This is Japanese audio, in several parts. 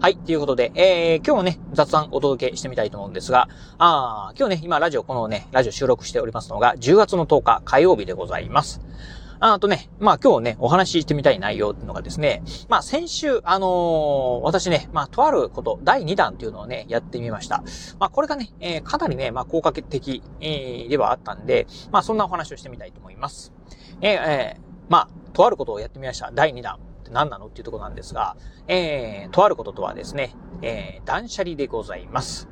はい。ということで、えー、今日もね、雑談お届けしてみたいと思うんですが、あ今日ね、今ラジオ、このね、ラジオ収録しておりますのが、10月の10日火曜日でございます。あとね、まあ今日ね、お話ししてみたい内容っていうのがですね、まあ先週、あのー、私ね、まあとあること、第2弾っていうのをね、やってみました。まあこれがね、えー、かなりね、まあ効果的、えー、ではあったんで、まあそんなお話をしてみたいと思います。えー、えー、まあ、とあることをやってみました。第2弾。って何なの？っていうとこなんですが、えー、とあることとはですね、えー、断捨離でございます。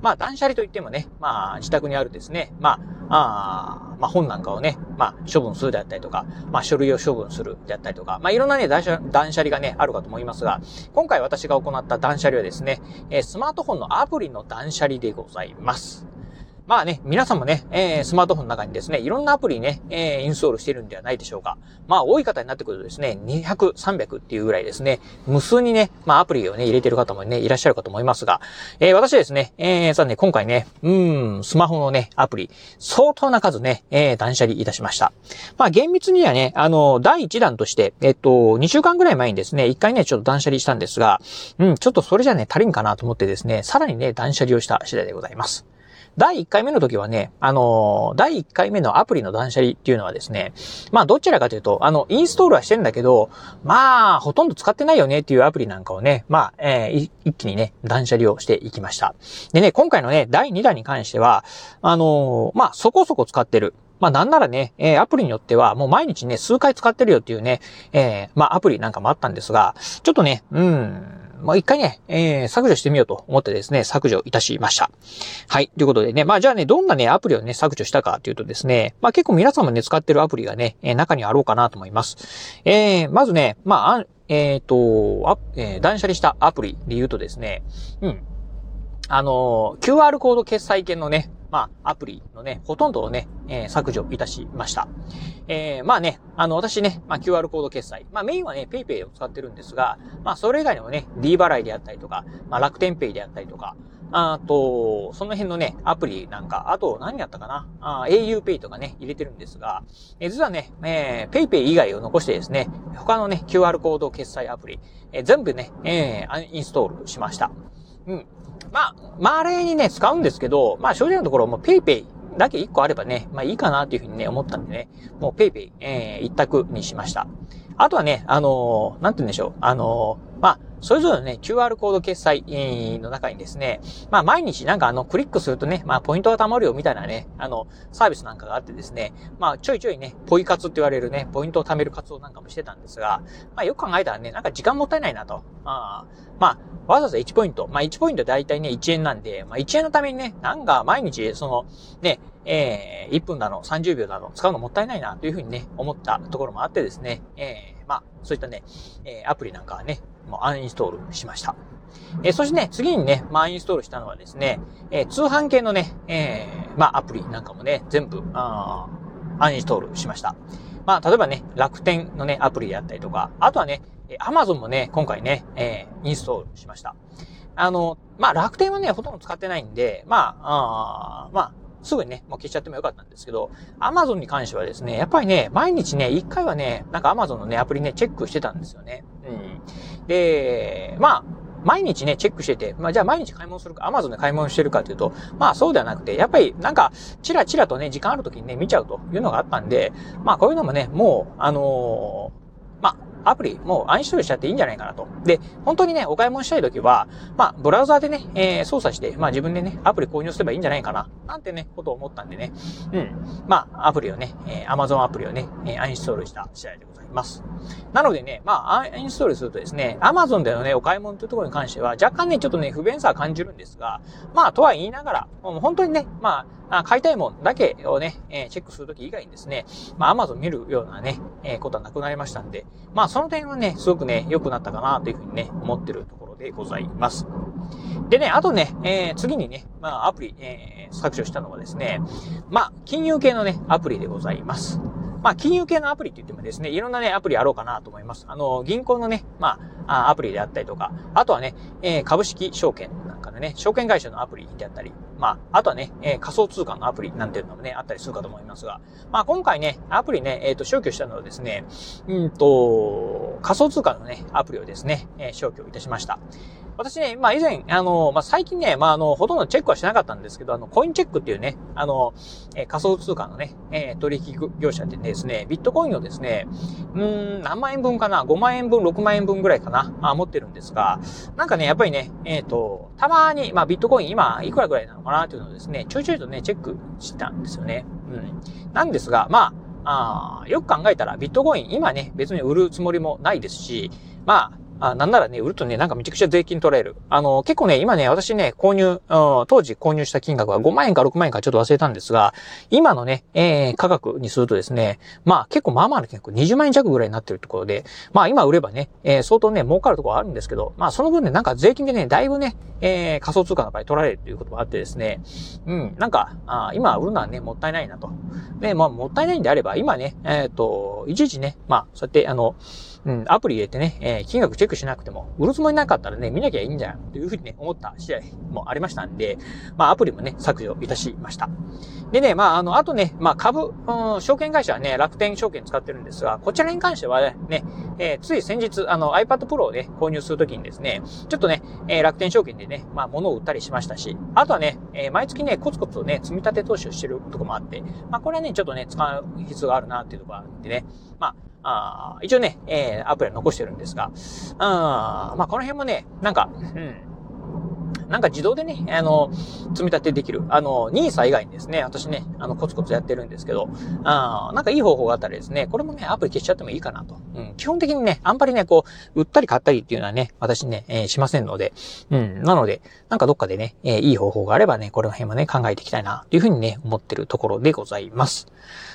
まあ、断捨離といってもね、まあ、自宅にあるですね、まあ、あまあ、本なんかをね、まあ、処分するであったりとか、まあ、書類を処分するであったりとか、まあ、いろんなね、断捨断捨離がね、あるかと思いますが、今回私が行った断捨離はですね、えスマートフォンのアプリの断捨離でございます。まあね、皆さんもね、えー、スマートフォンの中にですね、いろんなアプリね、えー、インストールしてるんではないでしょうか。まあ、多い方になってくるとですね、200、300っていうぐらいですね、無数にね、まあ、アプリをね、入れてる方もね、いらっしゃるかと思いますが、えー、私ですね、えー、さあね、今回ね、うん、スマホのね、アプリ、相当な数ね、えー、断捨離いたしました。まあ、厳密にはね、あの、第1弾として、えっと、2週間ぐらい前にですね、1回ね、ちょっと断捨離したんですが、うん、ちょっとそれじゃね、足りんかなと思ってですね、さらにね、断捨離をした次第でございます。第1回目の時はね、あのー、第1回目のアプリの断捨離っていうのはですね、まあどちらかというと、あの、インストールはしてんだけど、まあ、ほとんど使ってないよねっていうアプリなんかをね、まあ、えー、一気にね、断捨離をしていきました。でね、今回のね、第2弾に関しては、あのー、まあ、そこそこ使ってる。まあなんならね、えー、アプリによってはもう毎日ね、数回使ってるよっていうね、えー、まあアプリなんかもあったんですが、ちょっとね、うん、まあ、一回ね、えー、削除してみようと思ってですね、削除いたしました。はい。ということでね、まあ、じゃあね、どんなね、アプリをね、削除したかというとですね、まあ、結構皆さんもね、使ってるアプリがね、えー、中にあろうかなと思います。えー、まずね、まあ、えっ、ー、と、あ、えー、断捨離したアプリで言うとですね、うん。あの、QR コード決済券のね、まあ、アプリのね、ほとんどをね、えー、削除いたしました。えー、まあね、あの、私ね、まあ、QR コード決済。まあ、メインはね、PayPay を使ってるんですが、まあ、それ以外にもね、D 払いであったりとか、まあ、楽天 Pay であったりとか、あと、その辺のね、アプリなんか、あと何やったかな？あ ?auPay とかね、入れてるんですが、え実はね、えー、PayPay 以外を残してですね、他のね、QR コード決済アプリ、えー、全部ね、えー、インストールしました。うん。まあ、まあ、あれにね、使うんですけど、まあ正直なところ、もうペイペイだけ1個あればね、まあいいかなというふうにね、思ったんでね、もうペイペイ、え、えー、一択にしました。あとはね、あのー、なんて言うんでしょう、あのー、まあ、それぞれのね、QR コード決済の中にですね、まあ毎日なんかあのクリックするとね、まあポイントが貯まるよみたいなね、あの、サービスなんかがあってですね、まあちょいちょいね、ポイ活って言われるね、ポイントを貯める活動なんかもしてたんですが、まあよく考えたらね、なんか時間もったいないなと。あまあ、わざわざ1ポイント。まあ1ポイントだいたいね、1円なんで、まあ1円のためにね、なんか毎日、その、ね、えー、1分だの、30秒だの、使うのもったいないな、というふうにね、思ったところもあってですね、えー、まあ、そういったね、えー、アプリなんかはね、もうアンインストールしました。えー、そしてね、次にね、まあ、インストールしたのはですね、えー、通販系のね、えー、まあ、アプリなんかもね、全部、あアンインストールしました。まあ、例えばね、楽天のね、アプリであったりとか、あとはね、アマゾンもね、今回ね、えー、インストールしました。あの、まあ、楽天はね、ほとんど使ってないんで、まあ、あまあ、すぐにね、もう消しちゃってもよかったんですけど、Amazon に関してはですね、やっぱりね、毎日ね、一回はね、なんか Amazon のね、アプリね、チェックしてたんですよね。うん。で、まあ、毎日ね、チェックしてて、まあじゃあ毎日買い物するか、Amazon で買い物してるかというと、まあそうではなくて、やっぱりなんか、チラチラとね、時間ある時にね、見ちゃうというのがあったんで、まあこういうのもね、もう、あのー、アプリ、もうアンインストールしちゃっていいんじゃないかなと。で、本当にね、お買い物したいときは、まあ、ブラウザーでね、えー、操作して、まあ自分でね、アプリ購入すればいいんじゃないかな、なんてね、ことを思ったんでね、うん。まあ、アプリをね、えー、Amazon アプリをね、えー、アンインストールした次第でございます。なのでね、まあ、アンインストールするとですね、Amazon でのね、お買い物というところに関しては、若干ね、ちょっとね、不便さは感じるんですが、まあ、とは言いながら、もう本当にね、まあ、あ買いたいもんだけをね、え、チェックするとき以外にですね、まあ、Amazon 見るようなね、え、ことはなくなりましたんで、まあ、その点はね、すごくね、良くなったかなというふうにね、思ってるところでございます。でね、あとね、えー、次にね、まあ、アプリ、えー、削除したのはですね、まあ、金融系のね、アプリでございます。まあ、金融系のアプリって言ってもですね、いろんなね、アプリあろうかなと思います。あの、銀行のね、まああ、アプリであったりとか、あとはね、えー、株式証券なんかのね、証券会社のアプリであったり、まあ、あとはね、えー、仮想通貨のアプリなんていうのもね、あったりするかと思いますが、まあ、今回ね、アプリね、えっ、ー、と、消去したのはですね、うんと、仮想通貨のね、アプリをですね、えー、消去いたしました。私ね、まあ以前、あの、まあ最近ね、まああの、ほとんどチェックはしなかったんですけど、あの、コインチェックっていうね、あの、えー、仮想通貨のね、えー、取引業者でですね、ビットコインをですね、うん、何万円分かな ?5 万円分、6万円分ぐらいかなあ持ってるんですが、なんかね、やっぱりね、えっ、ー、と、たまに、まあビットコイン今いくらぐらいなのかなっていうのをですね、ちょいちょいとね、チェックしたんですよね。うん。なんですが、まあ、あよく考えたらビットコイン今ね、別に売るつもりもないですし、まあ、あ、なんならね、売るとね、なんかめちゃくちゃ税金取られる。あの、結構ね、今ね、私ね、購入、当時購入した金額は5万円か6万円かちょっと忘れたんですが、今のね、えー、価格にするとですね、まあ結構まあまあの金額、20万円弱ぐらいになってるところで、まあ今売ればね、えー、相当ね、儲かるところはあるんですけど、まあその分ね、なんか税金でね、だいぶね、えー、仮想通貨の場合取られるということもあってですね、うん、なんか、あ今売るのはね、もったいないなと。で、まあもったいないんであれば、今ね、えっ、ー、と、いちいちね、まあ、そうやって、あの、うん、アプリ入れてね、えー、金額チェックしなくても、売るつもりなかったらね、見なきゃいいんじゃん、というふうにね、思った試合もありましたんで、まあ、アプリもね、削除いたしました。でね、まあ、あの、あとね、まあ、株、うん、証券会社はね、楽天証券使ってるんですが、こちらに関してはね、えー、つい先日、あの、iPad Pro をね、購入するときにですね、ちょっとね、えー、楽天証券でね、まあ、物を売ったりしましたし、あとはね、えー、毎月ね、コツコツとね、積み立て投資をしてるとこもあって、まあ、これはね、ちょっとね、使う必要があるなっていうところがあってね、まあ、あ一応ね、えー、アプリは残してるんですが、あまあこの辺もね、なんか、うん、なんか自動でね、あの、積み立てできる。あの、NISA 以外にですね、私ね、あの、コツコツやってるんですけど、あなんかいい方法があったらですね、これもね、アプリ消しちゃってもいいかなと。うん、基本的にね、あんまりね、こう、売ったり買ったりっていうのはね、私ね、えー、しませんので、うん、なので、なんかどっかでね、えー、いい方法があればね、この辺もね、考えていきたいな、というふうにね、思ってるところでございます。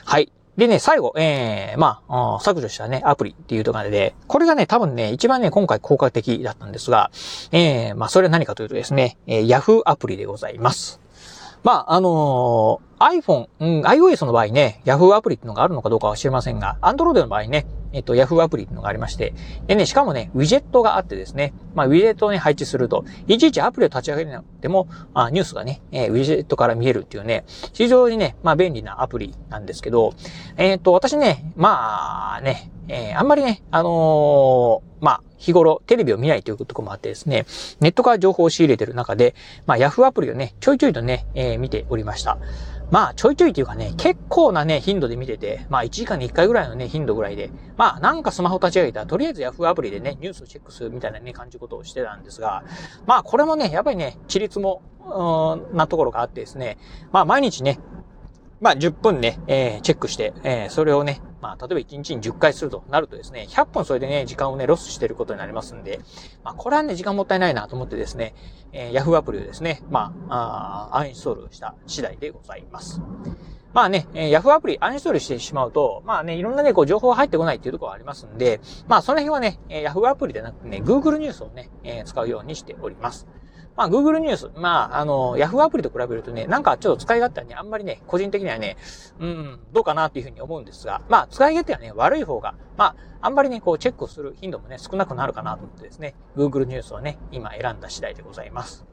はい。でね、最後、えー、まあ、削除したね、アプリっていうところで、これがね、多分ね、一番ね、今回効果的だったんですが、えー、まあ、それは何かというとですね、えー、Yahoo アプリでございます。まあ、あの、iPhone、うん、iOS の場合ね、Yahoo アプリっていうのがあるのかどうかは知りませんが、Android の場合ね、えっと、Yahoo アプリっていうのがありまして、でね、しかもね、ウィジェットがあってですね、まあ、ウィジェットをね、配置すると、いちいちアプリを立ち上げなくても、あニュースがね、えー、ウィジェットから見えるっていうね、非常にね、まあ、便利なアプリなんですけど、えっ、と、私ね、まあね、えー、あんまりね、あのー、まあ、日頃テレビを見ないというところもあってですね、ネットから情報を仕入れてる中で、まあ、Yahoo アプリをね、ちょいちょいとね、え、見ておりました。まあ、ちょいちょいというかね、結構なね、頻度で見てて、まあ、1時間に1回ぐらいのね、頻度ぐらいで、まあ、なんかスマホ立ち上げたら、とりあえず Yahoo アプリでね、ニュースをチェックするみたいなね、感じことをしてたんですが、まあ、これもね、やっぱりね、地立も、うん、なところがあってですね、まあ、毎日ね、まあ、10分ね、えー、チェックして、えー、それをね、まあ、例えば1日に10回するとなるとですね、100分それでね、時間をね、ロスしてることになりますんで、まあ、これはね、時間もったいないなと思ってですね、えー、Yahoo アプリをですね、まあ、あアンインストールした次第でございます。まあね、えー、Yahoo アプリアンインストールしてしまうと、まあね、いろんなね、こう情報が入ってこないっていうところがありますんで、まあその辺はね、えー、Yahoo アプリでなくてね、Google ニュースをね、えー、使うようにしております。まあ、Google ニュース、まあ、あの、Yahoo アプリと比べるとね、なんかちょっと使い勝手はね、あんまりね、個人的にはね、うん、どうかなっていうふうに思うんですが、まあ、使い勝手はね、悪い方が、まあ、あんまりね、こう、チェックする頻度もね、少なくなるかなと思ってですね、Google ニュースをね、今選んだ次第でございます。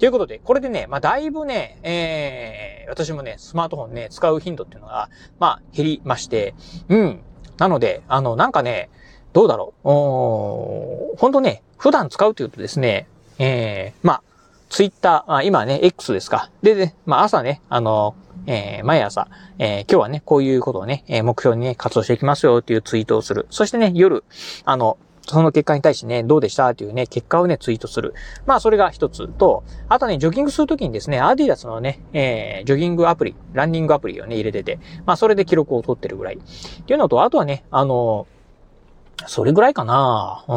ということで、これでね、まあ、だいぶね、えー、私もね、スマートフォンね、使う頻度っていうのが、まあ、減りまして、うん。なので、あの、なんかね、どうだろう。おほんとね、普段使うというとですね、えー、まあ、ツイッター、あ今ね、X ですか。で、ね、まあ朝ね、あの、えー、毎朝、えー、今日はね、こういうことをね、え、目標にね、活動していきますよっていうツイートをする。そしてね、夜、あの、その結果に対してね、どうでした？っていうね、結果をね、ツイートする。まあ、それが一つと、あとね、ジョギングするときにですね、アディダスのね、えー、ジョギングアプリ、ランニングアプリをね、入れてて、まあ、それで記録を取ってるぐらい。っていうのと、あとはね、あの、それぐらいかなう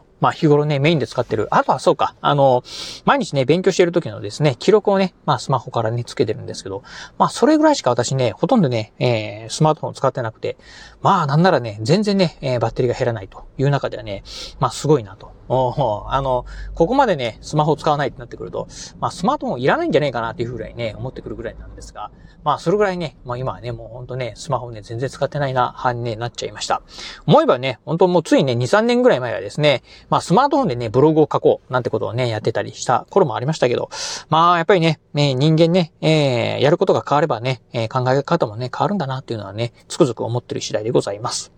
んまあ日頃ね、メインで使ってる。あとはそうか、あの、毎日ね、勉強している時のですね、記録をね、まあスマホからね、つけてるんですけど、まあそれぐらいしか私ね、ほとんどね、えー、スマートフォンを使ってなくて、まあなんならね、全然ね、えー、バッテリーが減らないという中ではね、まあすごいなと。おあの、ここまでね、スマホを使わないってなってくると、まあスマートフォンいらないんじゃないかなっていうぐらいね、思ってくるぐらいなんですが、まあそれぐらいね、まあ今はね、もうほんとね、スマホね、全然使ってないな、派に、ね、なっちゃいました。思えばね、本当もうついね、2、3年ぐらい前はですね、まあスマートフォンでね、ブログを書こうなんてことをね、やってたりした頃もありましたけど、まあやっぱりね、ね人間ね、えー、やることが変わればね、え、考え方もね、変わるんだなっていうのはね、つくづく思ってる次第でございます。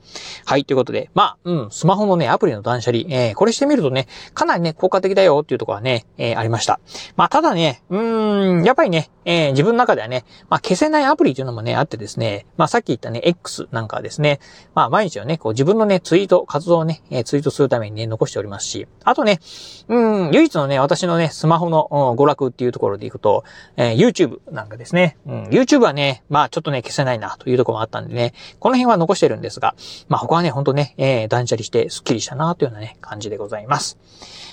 はい、ということで、まあ、うん、スマホのね、アプリの断捨離、えー、これしてみるとね、かなりね、効果的だよっていうところはね、えー、ありました。まあ、ただね、うーん、やっぱりね、えー、自分の中ではね、まあ、消せないアプリというのもね、あってですね、まあ、さっき言ったね、X なんかはですね、まあ、毎日はね、こう自分のね、ツイート、活動をね、え、ツイートするためにね、残しておりますし、あとね、うん、唯一のね、私のね、スマホの娯楽っていうところでいくと、えー、YouTube なんかですね、うん、YouTube はね、まあ、ちょっとね、消せないなというところもあったんでね、この辺は残してるんですが、まあ、他はね、ほんとね、えー、断捨離してスッキリしたなというようなね、感じでございます。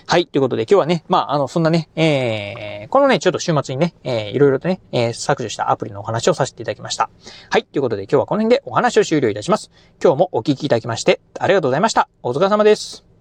はい、ということで今日はね、まあ、あの、そんなね、えー、このね、ちょっと週末にね、えー、いろいろとね、えー、削除したアプリのお話をさせていただきました。はい、ということで今日はこの辺でお話を終了いたします。今日もお聞きいただきまして、ありがとうございました。お疲れ様です。